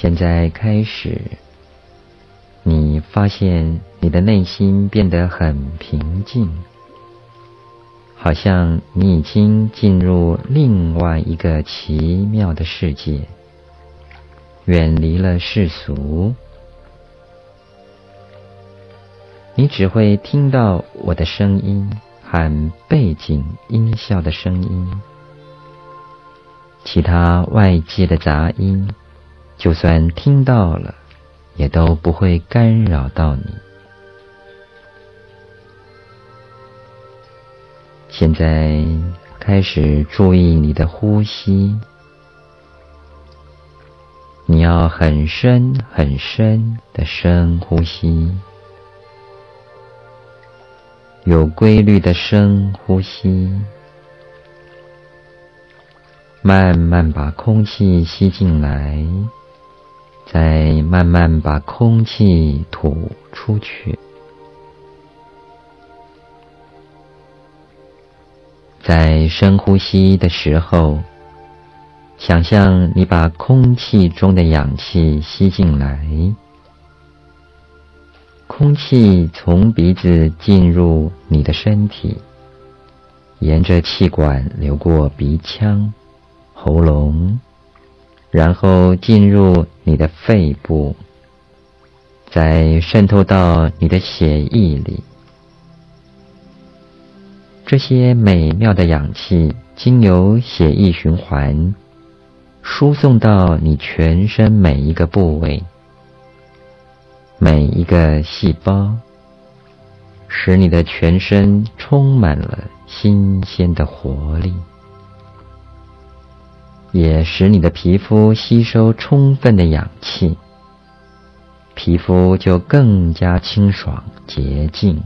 现在开始，你发现你的内心变得很平静，好像你已经进入另外一个奇妙的世界，远离了世俗。你只会听到我的声音和背景音效的声音，其他外界的杂音。就算听到了，也都不会干扰到你。现在开始注意你的呼吸，你要很深很深的深呼吸，有规律的深呼吸，慢慢把空气吸进来。再慢慢把空气吐出去，在深呼吸的时候，想象你把空气中的氧气吸进来，空气从鼻子进入你的身体，沿着气管流过鼻腔、喉咙。然后进入你的肺部，再渗透到你的血液里。这些美妙的氧气经由血液循环，输送到你全身每一个部位、每一个细胞，使你的全身充满了新鲜的活力。也使你的皮肤吸收充分的氧气，皮肤就更加清爽洁净。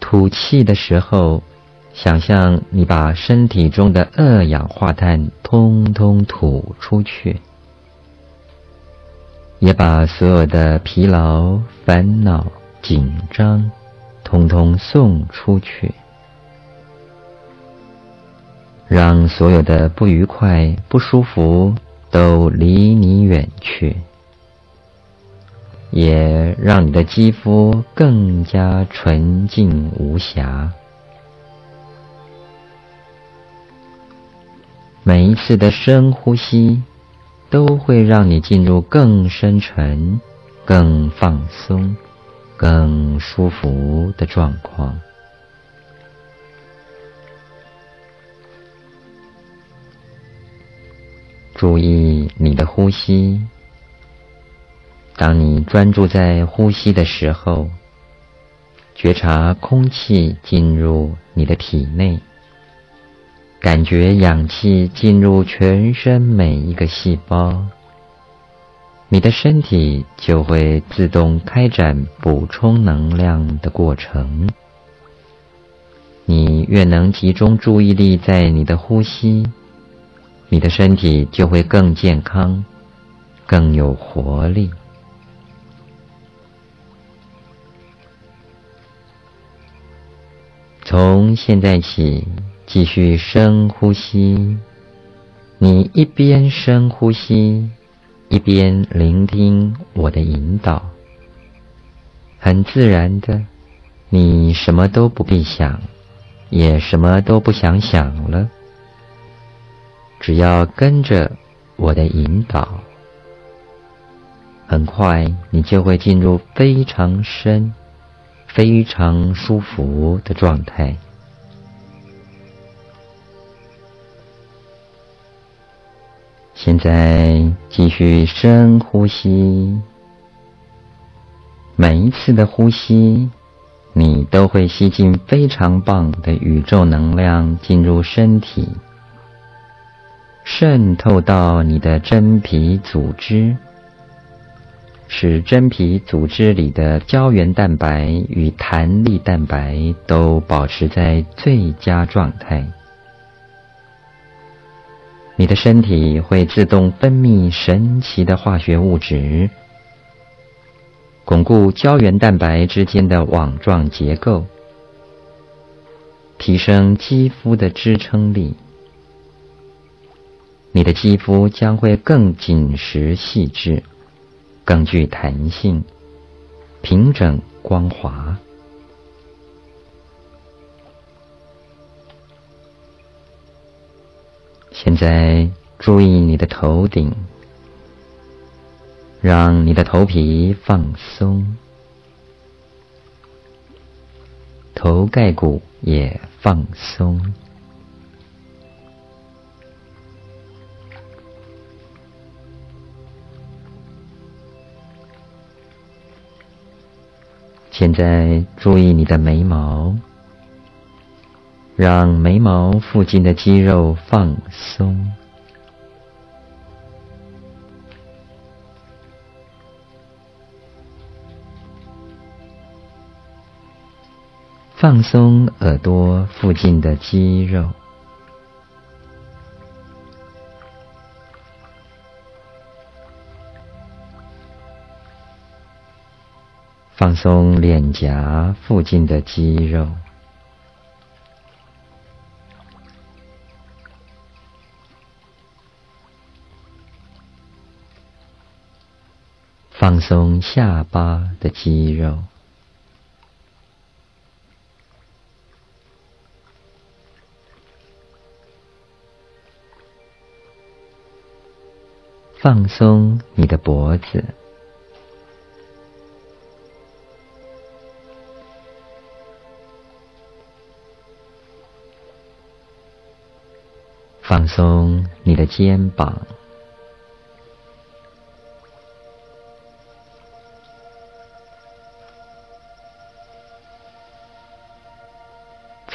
吐气的时候，想象你把身体中的二氧化碳通通吐出去，也把所有的疲劳、烦恼、紧张。通通送出去，让所有的不愉快、不舒服都离你远去，也让你的肌肤更加纯净无瑕。每一次的深呼吸，都会让你进入更深沉、更放松。更舒服的状况。注意你的呼吸。当你专注在呼吸的时候，觉察空气进入你的体内，感觉氧气进入全身每一个细胞。你的身体就会自动开展补充能量的过程。你越能集中注意力在你的呼吸，你的身体就会更健康、更有活力。从现在起，继续深呼吸。你一边深呼吸。一边聆听我的引导，很自然的，你什么都不必想，也什么都不想想了，只要跟着我的引导，很快你就会进入非常深、非常舒服的状态。现在继续深呼吸，每一次的呼吸，你都会吸进非常棒的宇宙能量进入身体，渗透到你的真皮组织，使真皮组织里的胶原蛋白与弹力蛋白都保持在最佳状态。你的身体会自动分泌神奇的化学物质，巩固胶原蛋白之间的网状结构，提升肌肤的支撑力。你的肌肤将会更紧实细致，更具弹性，平整光滑。现在注意你的头顶，让你的头皮放松，头盖骨也放松。现在注意你的眉毛，让眉毛附近的肌肉放松，放松耳朵附近的肌肉。放松脸颊附近的肌肉，放松下巴的肌肉，放松你的脖子。放松你的肩膀，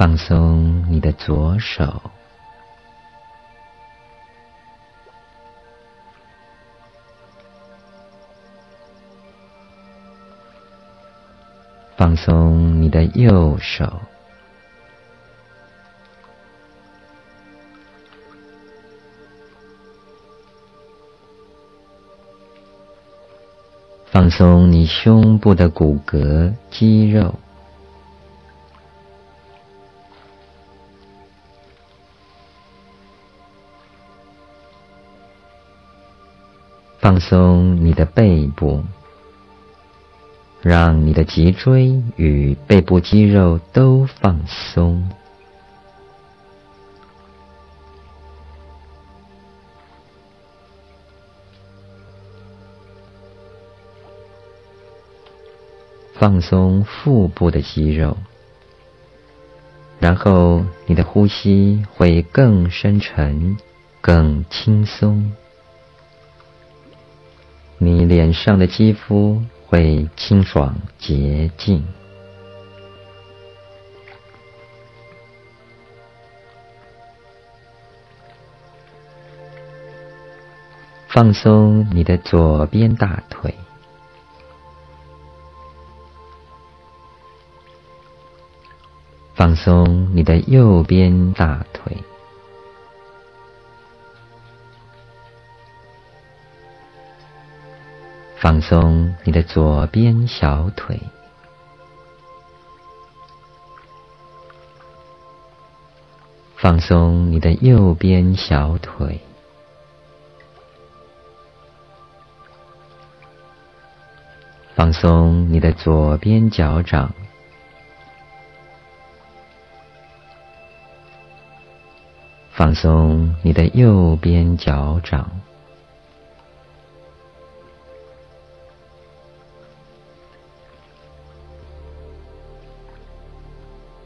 放松你的左手，放松你的右手。放松你胸部的骨骼肌肉，放松你的背部，让你的脊椎与背部肌肉都放松。放松腹部的肌肉，然后你的呼吸会更深沉、更轻松。你脸上的肌肤会清爽洁净。放松你的左边大腿。放松你的右边大腿，放松你的左边小腿，放松你的右边小腿，放松你的左边脚掌。放松你的右边脚掌，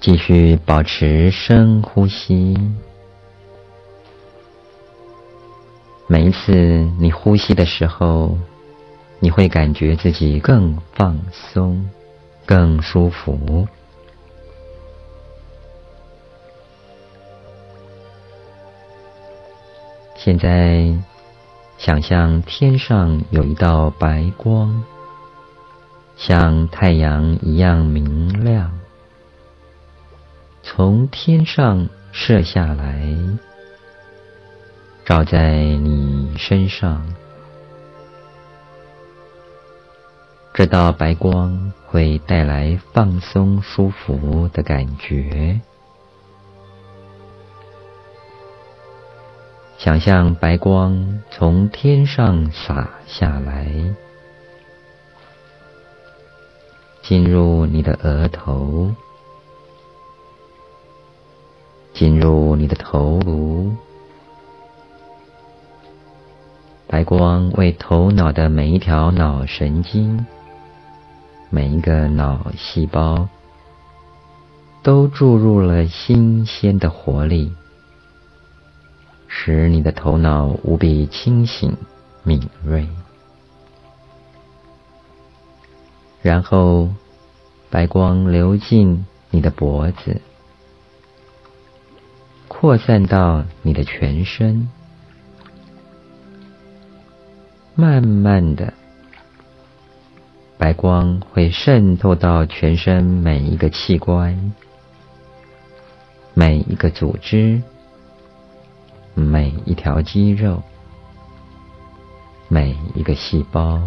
继续保持深呼吸。每一次你呼吸的时候，你会感觉自己更放松、更舒服。现在，想象天上有一道白光，像太阳一样明亮，从天上射下来照在你身上这道白光会带来放松舒服的感觉。想象白光从天上洒下来。进入你的额头。进入你的头颅。白光为头脑的每一条脑神经、每一个脑细胞，都注入了新鲜的活力。使你的头脑无比清醒、敏锐，然后白光流进你的脖子，扩散到你的全身，慢慢的，白光会渗透到全身每一个器官、每一个组织。每一条肌肉，每一个细胞，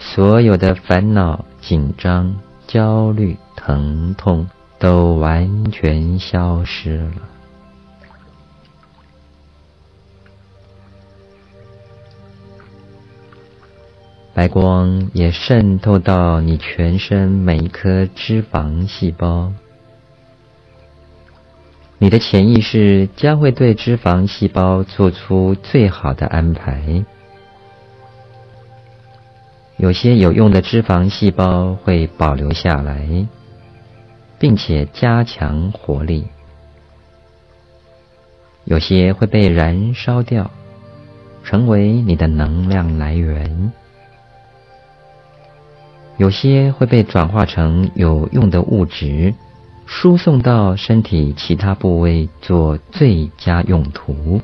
所有的烦恼、紧张、焦虑、疼痛都完全消失了。白光也渗透到你全身每一颗脂肪细胞。你的潜意识将会对脂肪细胞做出最好的安排。有些有用的脂肪细胞会保留下来，并且加强活力；有些会被燃烧掉，成为你的能量来源；有些会被转化成有用的物质。输送到身体其他部位做最佳用途。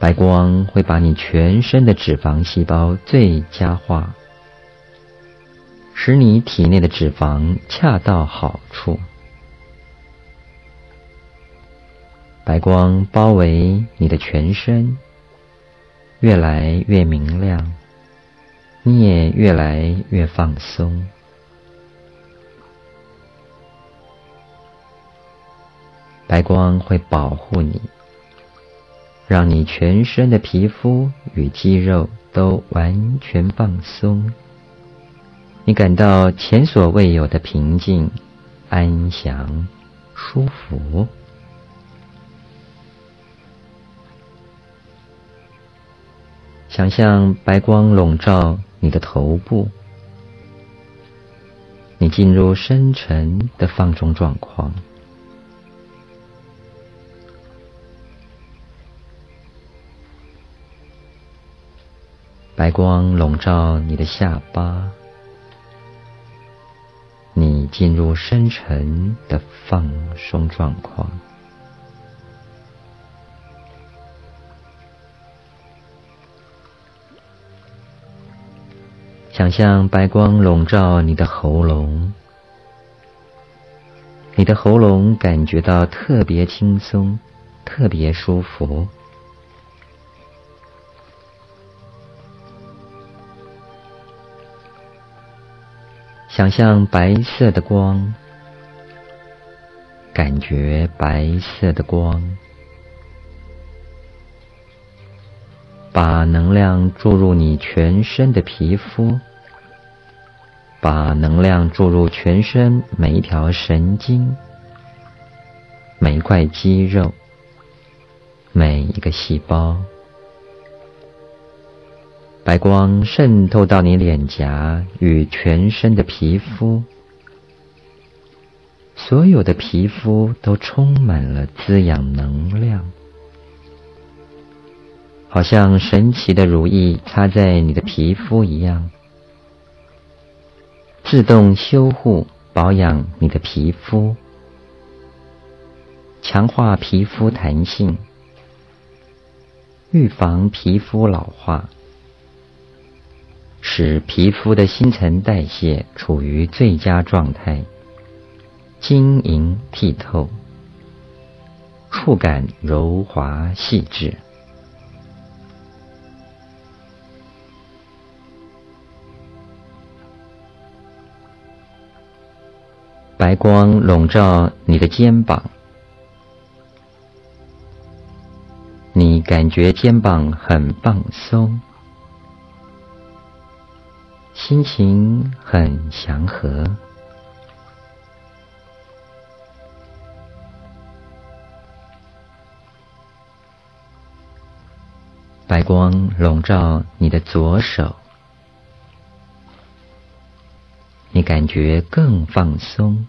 白光会把你全身的脂肪细胞最佳化，使你体内的脂肪恰到好处。白光包围你的全身，越来越明亮，你也越来越放松。白光会保护你，让你全身的皮肤与肌肉都完全放松，你感到前所未有的平静、安详、舒服。想象白光笼罩你的头部，你进入深沉的放松状况。白光笼罩你的下巴，进入深沉的放松状况。想象白光笼罩你的喉咙，你的喉咙感觉到特别轻松，特别舒服。想象白色的光，感觉白色的光，把能量注入你全身的皮肤，把能量注入全身每一条神经、每一块肌肉、每一个细胞。白光渗透到你脸颊与全身的皮肤，所有的皮肤都充满了滋养能量，好像神奇的如意擦在你的皮肤一样，自动修护保养你的皮肤，强化皮肤弹性，预防皮肤老化。使皮肤的新陈代谢处于最佳状态晶莹剔透触感柔滑细致。白光笼罩你的肩膀你感觉肩膀很放松。心情很祥和。白光笼罩你的左手，你感觉更放松、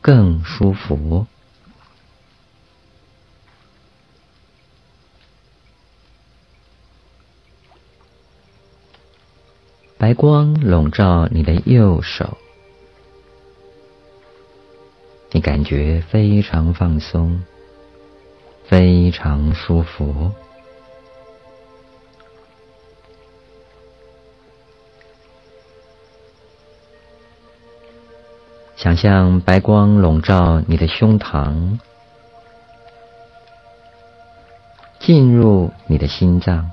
更舒服。白光笼罩你的右手，你感觉非常放松，非常舒服。想象白光笼罩你的胸膛，进入你的心脏。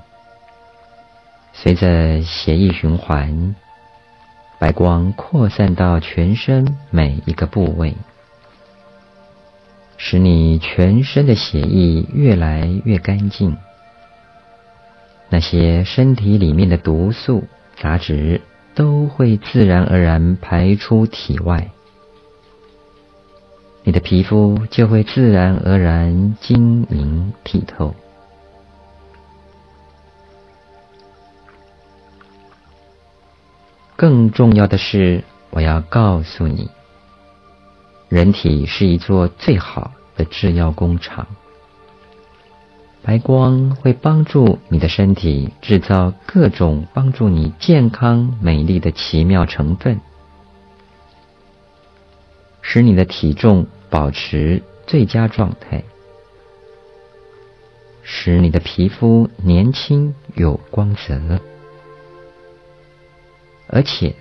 随着血液循环，白光扩散到全身每一个部位，使你全身的血液越来越干净。那些身体里面的毒素、杂质都会自然而然排出体外，你的皮肤就会自然而然晶莹剔透。更重要的是，我要告诉你，人体是一座最好的制药工厂。白光会帮助你的身体制造各种帮助你健康美丽的奇妙成分，使你的体重保持最佳状态，使你的皮肤年轻有光泽。而且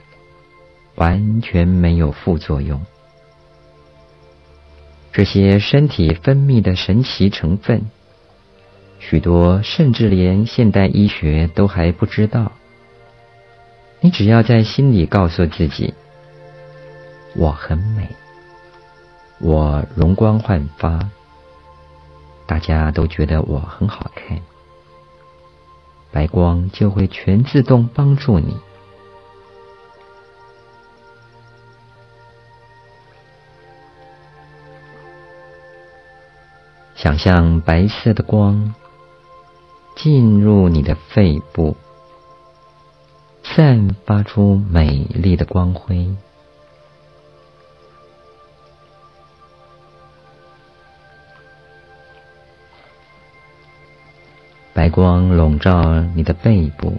完全没有副作用。这些身体分泌的神奇成分，许多甚至连现代医学都还不知道。你只要在心里告诉自己：“我很美，我容光焕发，大家都觉得我很好看。”白光就会全自动帮助你。想象白色的光进入你的肺部，散发出美丽的光辉。白光笼罩你的背部，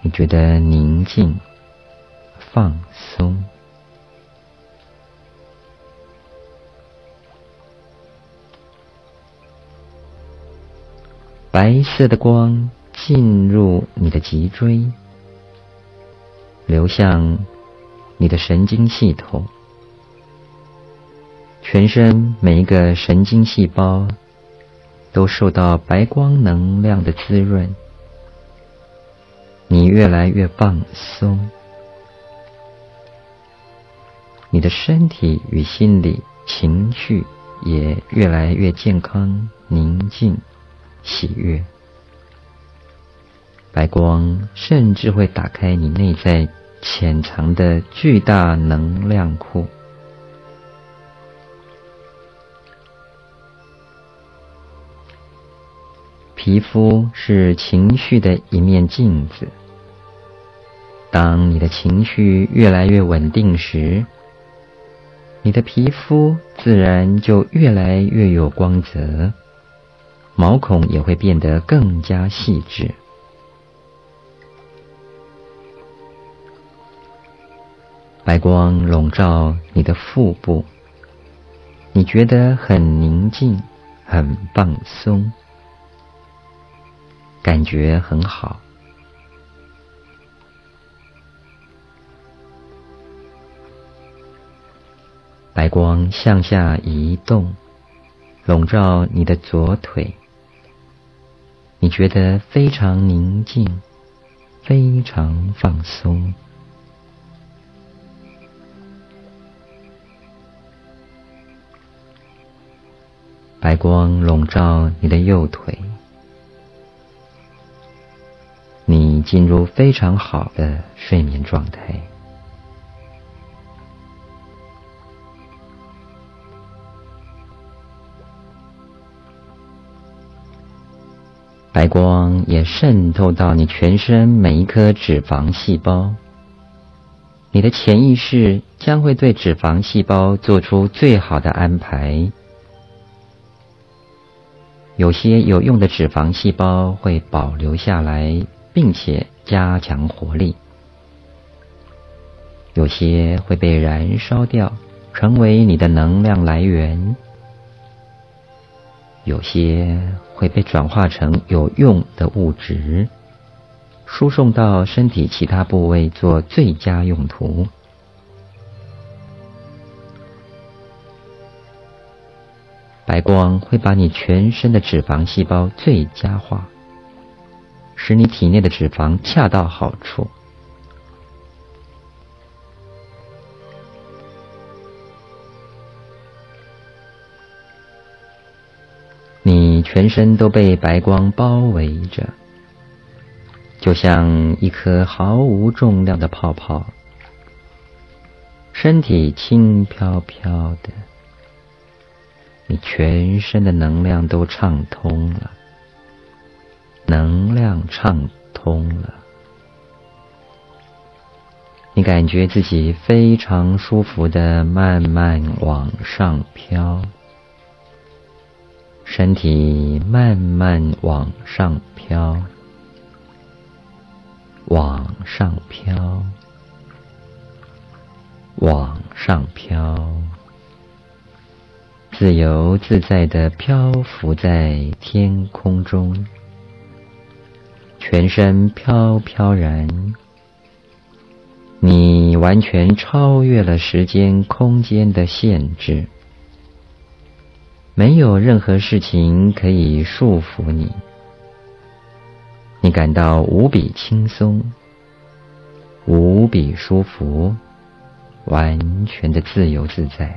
你觉得宁静、放松。白色的光进入你的脊椎，流向你的神经系统，全身每一个神经细胞都受到白光能量的滋润，你越来越放松，你的身体与心理情绪也越来越健康宁静。喜悦，白光甚至会打开你内在潜藏的巨大能量库。皮肤是情绪的一面镜子，当你的情绪越来越稳定时，你的皮肤自然就越来越有光泽。毛孔也会变得更加细致。白光笼罩你的腹部，你觉得很宁静、很放松，感觉很好。白光向下移动，笼罩你的左腿。你觉得非常宁静，非常放松。白光笼罩你的右腿，你进入非常好的睡眠状态。白光也渗透到你全身每一颗脂肪细胞，你的潜意识将会对脂肪细胞做出最好的安排。有些有用的脂肪细胞会保留下来，并且加强活力；有些会被燃烧掉，成为你的能量来源；有些会被转化成有用的物质，输送到身体其他部位做最佳用途。白光会把你全身的脂肪细胞最佳化，使你体内的脂肪恰到好处。全身都被白光包围着，就像一颗毫无重量的泡泡，身体轻飘飘的。你全身的能量都畅通了，能量畅通了，你感觉自己非常舒服的慢慢往上飘，身体慢慢往上飘，往上飘，往上飘。自由自在的漂浮在天空中，全身飘飘然。你完全超越了时间空间的限制，没有任何事情可以束缚你。你感到无比轻松，无比舒服，完全的自由自在。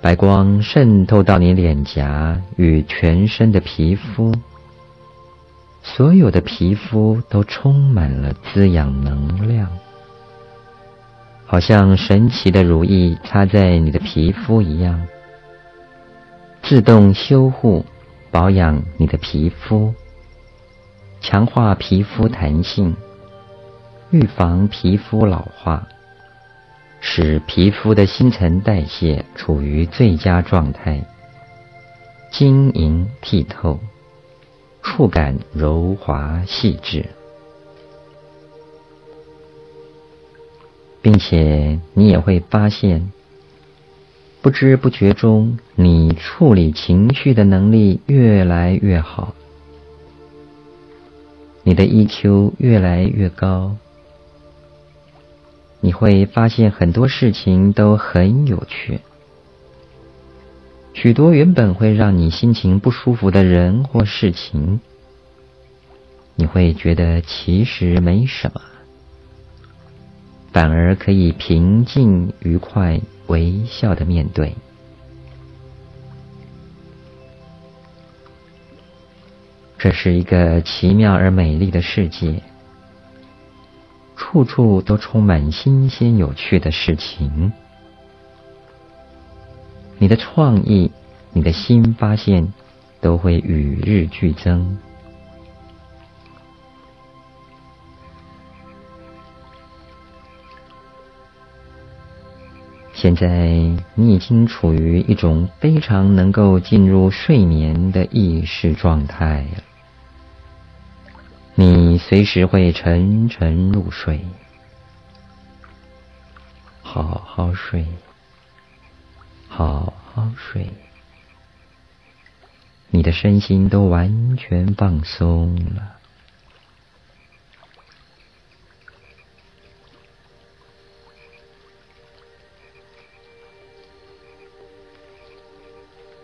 白光渗透到你脸颊与全身的皮肤，所有的皮肤都充满了滋养能量，好像神奇的如意擦在你的皮肤一样，自动修护、保养你的皮肤，强化皮肤弹性，预防皮肤老化。使皮肤的新陈代谢处于最佳状态，晶莹剔透，触感柔滑细致，并且你也会发现，不知不觉中，你处理情绪的能力越来越好，你的 EQ 越来越高。你会发现很多事情都很有趣，许多原本会让你心情不舒服的人或事情，你会觉得其实没什么，反而可以平静、愉快、微笑的面对。这是一个奇妙而美丽的世界。处处都充满新鲜有趣的事情，你的创意、你的新发现都会与日俱增。现在你已经处于一种非常能够进入睡眠的意识状态了。你随时会沉沉入睡，好好睡，好好睡，你的身心都完全放松了。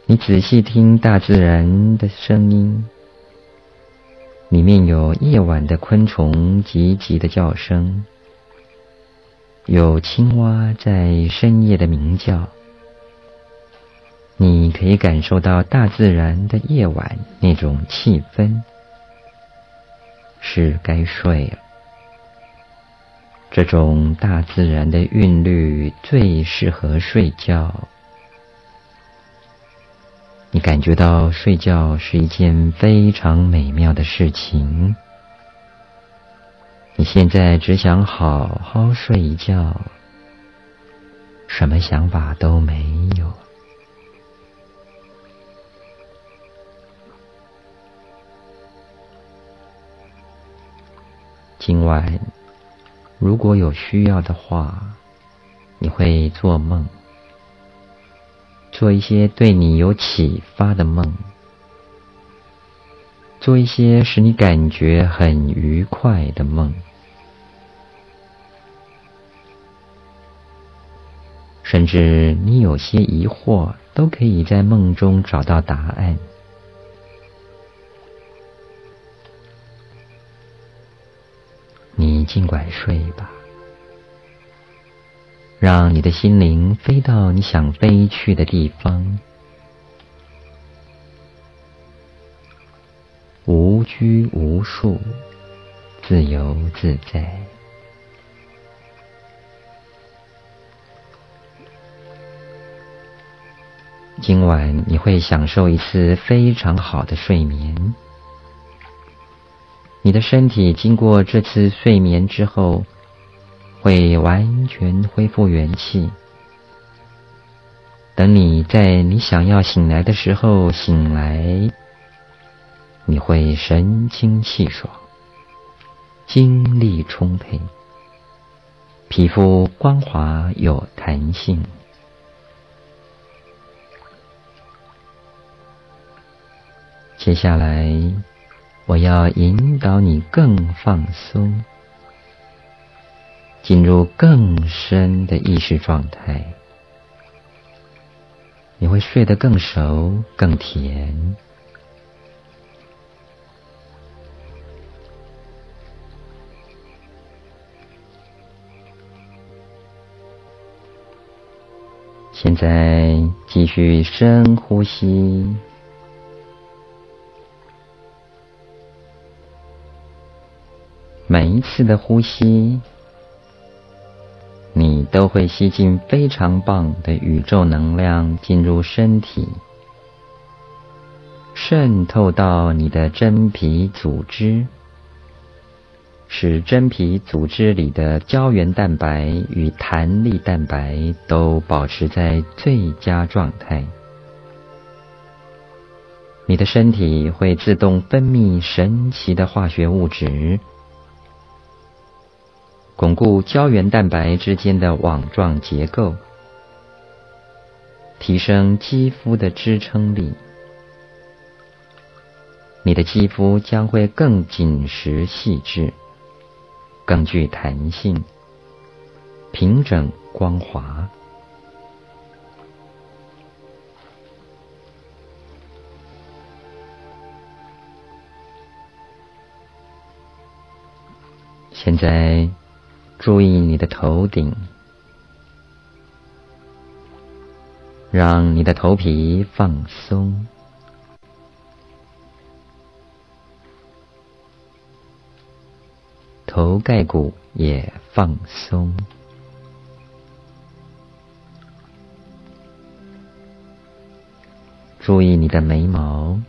你仔细听大自然的声音。里面有夜晚的昆虫急急的叫声，有青蛙在深夜的鸣叫。你可以感受到大自然的夜晚那种气氛，是该睡了。这种大自然的韵律最适合睡觉。你感觉到睡觉是一件非常美妙的事情。你现在只想好好睡一觉，什么想法都没有。今晚，如果有需要的话，你会做梦，做一些对你有启发的梦，做一些使你感觉很愉快的梦，甚至你有些疑惑，都可以在梦中找到答案。你尽管睡吧，让你的心灵飞到你想飞去的地方，无拘无束，自由自在。今晚你会享受一次非常好的睡眠。你的身体经过这次睡眠之后，会完全恢复元气。等你在你想要醒来的时候醒来，你会神清气爽，精力充沛，皮肤光滑有弹性。接下来。我要引导你更放松，进入更深的意识状态，你会睡得更熟、更甜。现在继续深呼吸。每一次的呼吸，你都会吸进非常棒的宇宙能量进入身体，渗透到你的真皮组织，使真皮组织里的胶原蛋白与弹力蛋白都保持在最佳状态。你的身体会自动分泌神奇的化学物质。巩固胶原蛋白之间的网状结构，提升肌肤的支撑力。你的肌肤将会更紧实细致，更具弹性，平整光滑。现在。注意你的头顶，让你的头皮放松，头盖骨也放松。注意你的眉毛，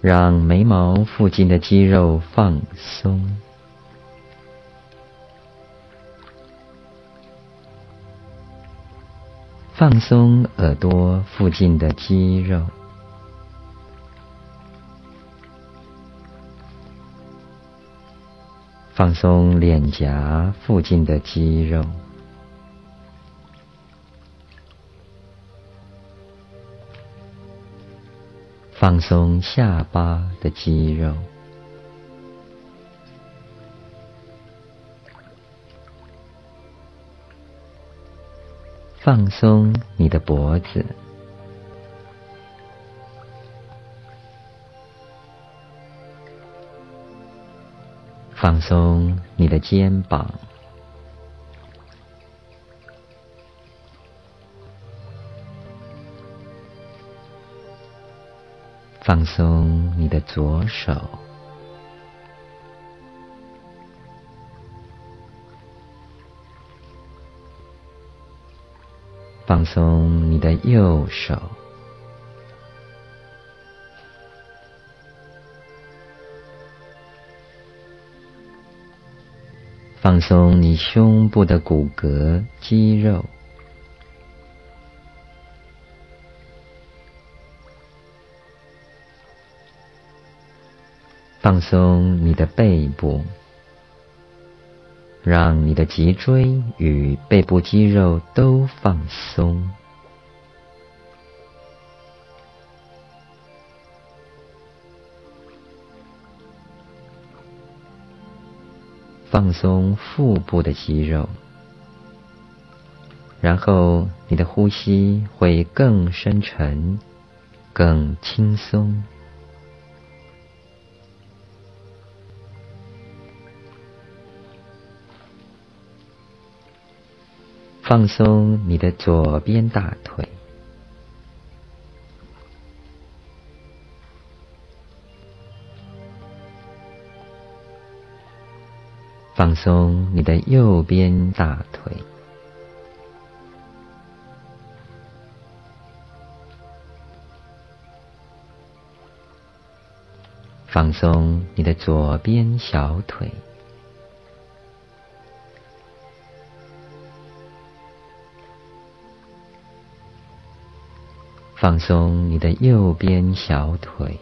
让眉毛附近的肌肉放松。放松耳朵附近的肌肉，放松脸颊附近的肌肉，放松下巴的肌肉。放松你的脖子，放松你的肩膀，放松你的左手，放松你的右手。放松你胸部的骨骼、肌肉，放松你的背部，让你的脊椎与背部肌肉都放松。放松腹部的肌肉，然后你的呼吸会更深沉、更轻松。放松你的左边大腿。放松你的右边大腿，放松你的左边小腿，放松你的右边小腿。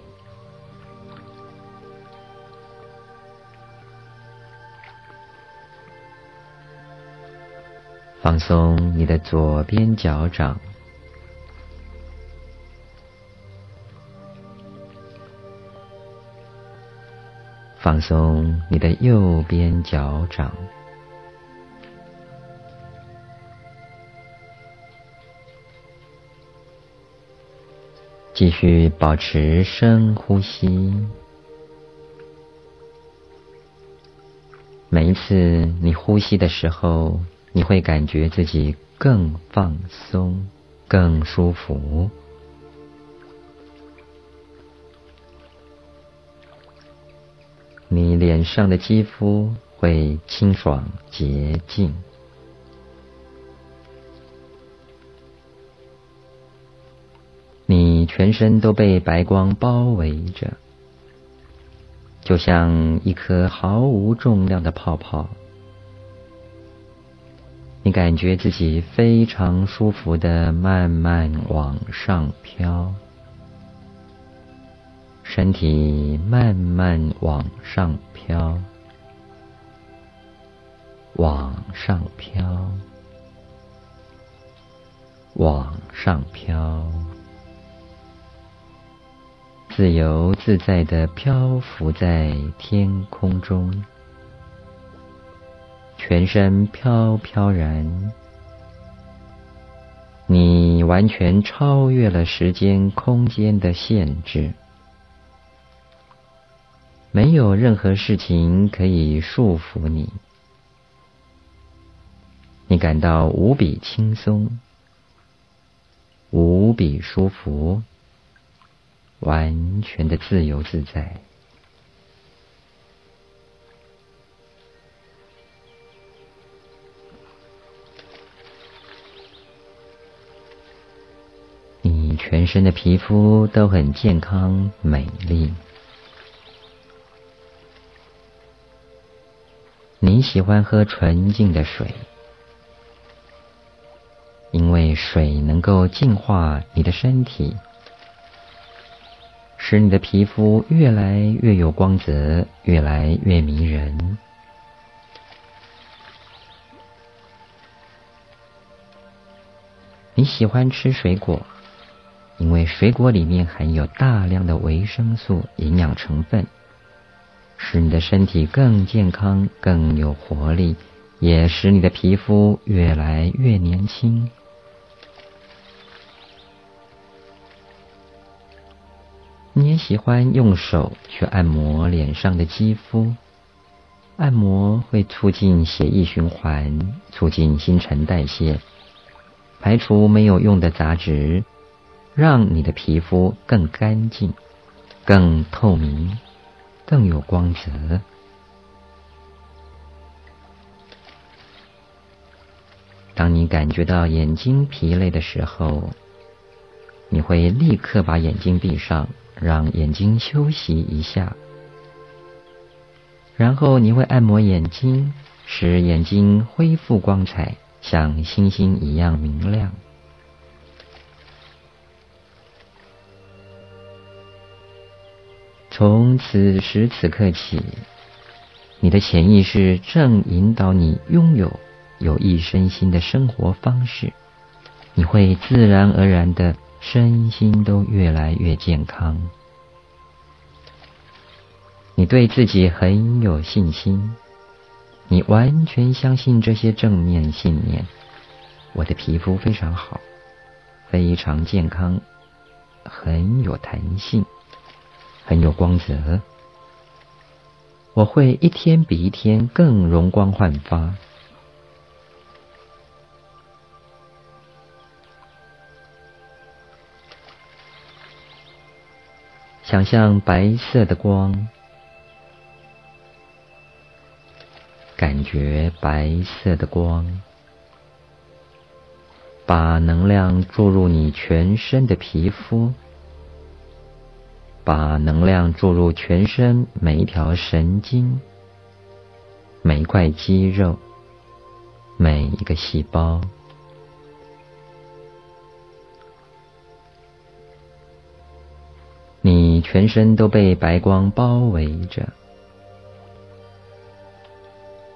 放松你的左边脚掌，放松你的右边脚掌，继续保持深呼吸。每一次你呼吸的时候。你会感觉自己更放松、更舒服，你脸上的肌肤会清爽洁净，全身都被白光包围着，就像一颗毫无重量的泡泡。你感觉自己非常舒服的慢慢往上飘，身体慢慢往上飘，往上飘，往上飘，自由自在的漂浮在天空中。全身飘飘然，你完全超越了时间、空间的限制，没有任何事情可以束缚你，你感到无比轻松、无比舒服，完全的自由自在。你全身的皮肤都很健康美丽。你喜欢喝纯净的水，因为水能够净化你的身体，使你的皮肤越来越有光泽，越来越迷人。你喜欢吃水果。因为水果里面含有大量的维生素、营养成分，使你的身体更健康、更有活力，也使你的皮肤越来越年轻。你也喜欢用手去按摩脸上的肌肤，按摩会促进血液循环，促进新陈代谢，排除没有用的杂质，让你的皮肤更干净、更透明、更有光泽。当你感觉到眼睛疲累的时候，你会立刻把眼睛闭上，让眼睛休息一下。然后你会按摩眼睛，使眼睛恢复光彩，像星星一样明亮。从此时此刻起，你的潜意识正引导你拥有有益身心的生活方式，你会自然而然的身心都越来越健康。你对自己很有信心，你完全相信这些正面信念。我的皮肤非常好，非常健康，很有弹性，很有光泽。我会一天比一天更容光焕发。想象白色的光。感觉白色的光，把能量注入你全身的皮肤，把能量注入全身每一条神经、每一块肌肉、每一个细胞，你全身都被白光包围着。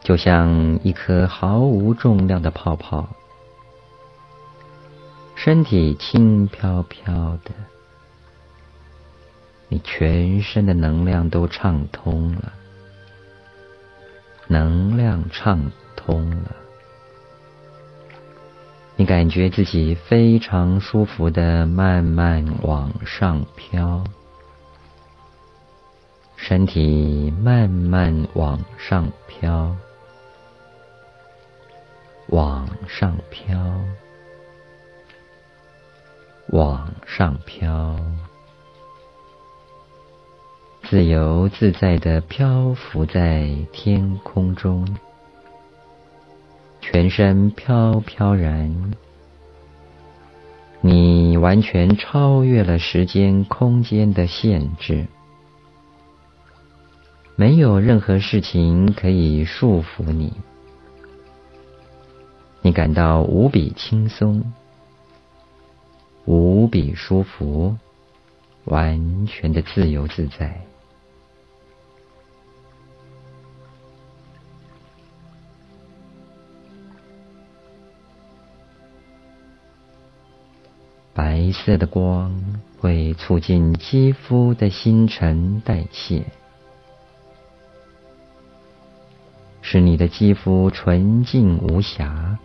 就像一颗毫无重量的泡泡，身体轻飘飘的，你全身的能量都畅通了，能量畅通了，你感觉自己非常舒服的慢慢往上飘，身体慢慢往上飘。往上飘，往上飘，自由自在的漂浮在天空中，全身飘飘然。你完全超越了时间、空间的限制，没有任何事情可以束缚你。你感到无比轻松，无比舒服，完全的自由自在。白色的光会促进肌肤的新陈代谢。使你的肌肤纯净无瑕。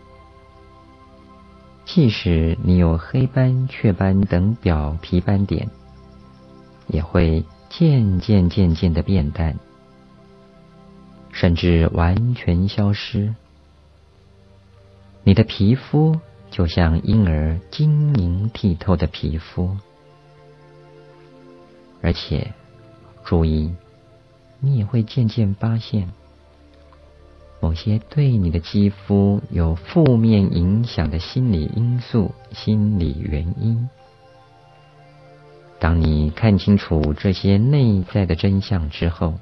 即使你有黑斑、雀斑等表皮斑点，也会渐渐渐渐的变淡，甚至完全消失。你的皮肤就像婴儿晶莹剔透的皮肤，而且注意，你也会渐渐发现。某些对你的肌肤有负面影响的心理因素、心理原因，当你看清楚这些内在的真相之后，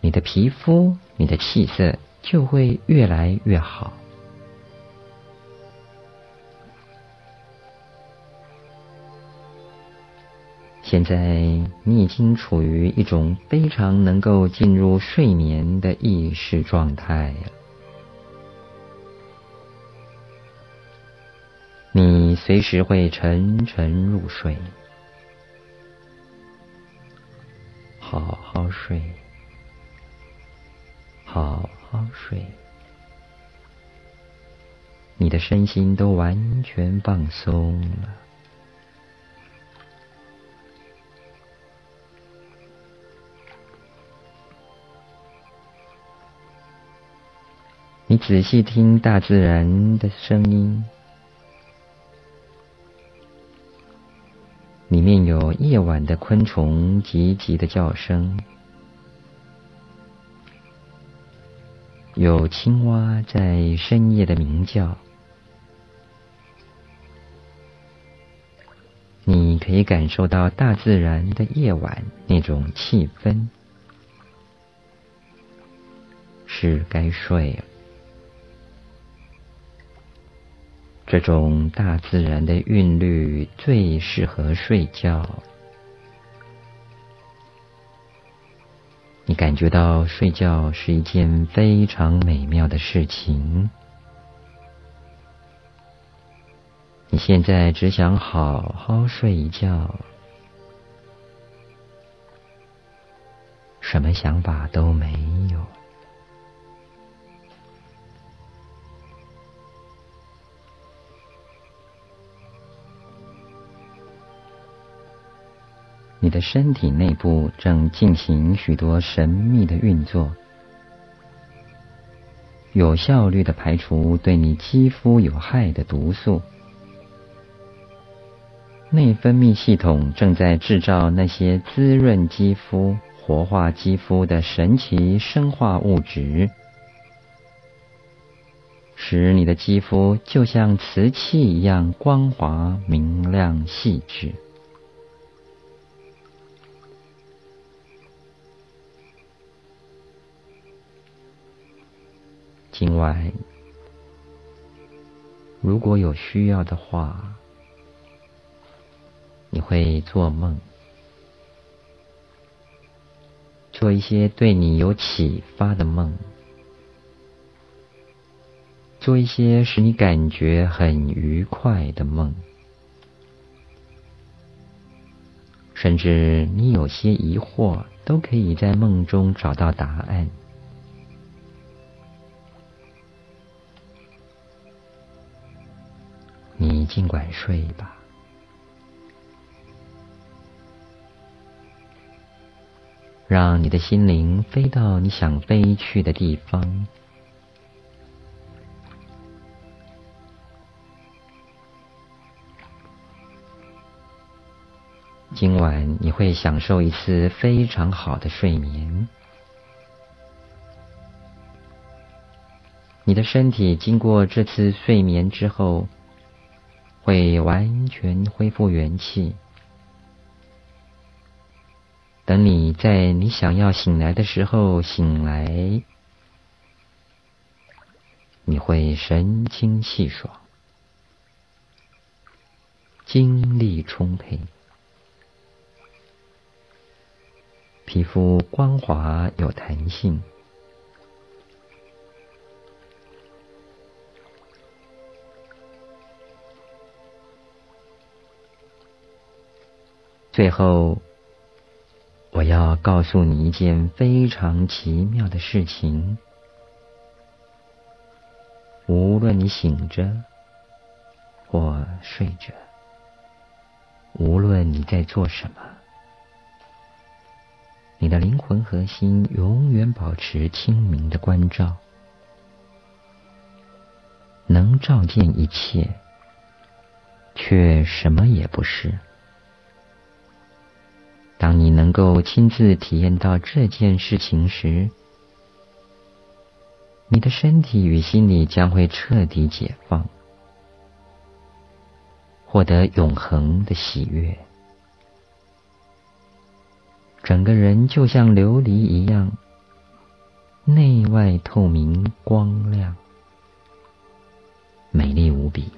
你的皮肤、你的气色就会越来越好。现在你已经处于一种非常能够进入睡眠的意识状态了。你随时会沉沉入睡，好好睡，好好睡，你的身心都完全放松了。你仔细听大自然的声音，里面有夜晚的昆虫急急的叫声，有青蛙在深夜的鸣叫。你可以感受到大自然的夜晚那种气氛，是该睡了。这种大自然的韵律最适合睡觉。你感觉到睡觉是一件非常美妙的事情。你现在只想好好睡一觉，什么想法都没有。你的身体内部正进行许多神秘的运作，有效率的排除对你肌肤有害的毒素。内分泌系统正在制造那些滋润肌肤、活化肌肤的神奇生化物质，使你的肌肤就像瓷器一样光滑、明亮、细致。今晚，如果有需要的话，你会做梦，做一些对你有启发的梦，做一些使你感觉很愉快的梦，甚至你有些疑惑，都可以在梦中找到答案。你尽管睡吧，让你的心灵飞到你想飞去的地方。今晚你会享受一次非常好的睡眠。你的身体经过这次睡眠之后。会完全恢复元气。等你在你想要醒来的时候醒来，你会神清气爽，精力充沛，皮肤光滑有弹性。最后，我要告诉你一件非常奇妙的事情：无论你醒着或睡着，无论你在做什么，你的灵魂核心永远保持清明的关照，能照见一切，却什么也不是。当你能够亲自体验到这件事情时，你的身体与心理将会彻底解放，获得永恒的喜悦。整个人就像琉璃一样，内外透明、光亮、美丽无比。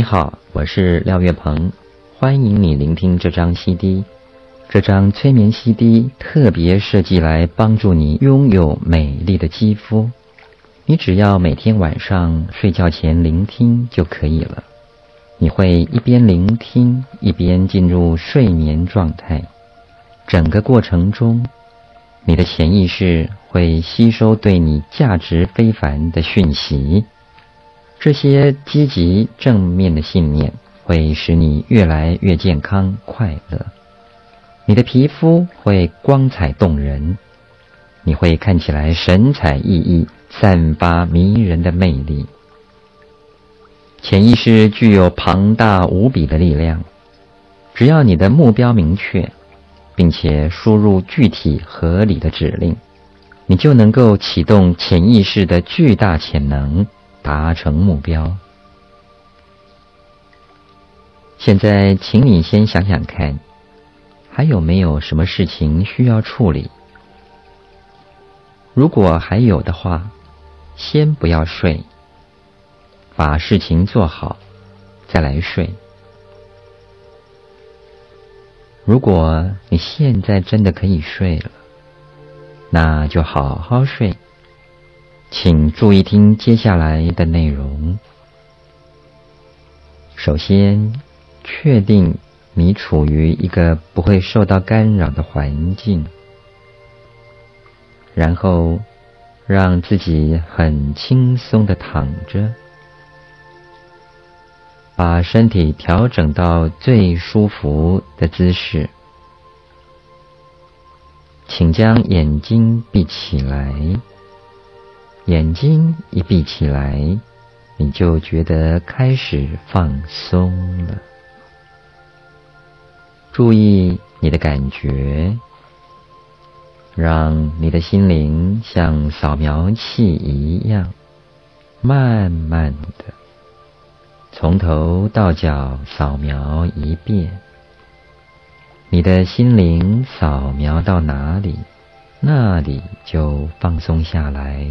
你好，我是廖月鹏，欢迎你聆听这张 CD。这张催眠 CD 特别设计来帮助你拥有美丽的肌肤。你只要每天晚上睡觉前聆听就可以了。你会一边聆听一边进入睡眠状态。整个过程中，你的潜意识会吸收对你价值非凡的讯息。这些积极正面的信念会使你越来越健康快乐。你的皮肤会光彩动人，你会看起来神采奕奕，散发迷人的魅力。潜意识具有庞大无比的力量，只要你的目标明确，并且输入具体合理的指令，你就能够启动潜意识的巨大潜能，达成目标。现在，请你先想想看。还有没有什么事情需要处理？如果还有的话，先不要睡，把事情做好，再来睡。如果你现在真的可以睡了，那就好好睡。请注意听接下来的内容。首先，确定。你处于一个不会受到干扰的环境，然后让自己很轻松的躺着，把身体调整到最舒服的姿势，请将眼睛闭起来。眼睛一闭起来，你就觉得开始放松了。注意你的感觉，让你的心灵像扫描器一样，慢慢的从头到脚扫描一遍。你的心灵扫描到哪里，那里就放松下来。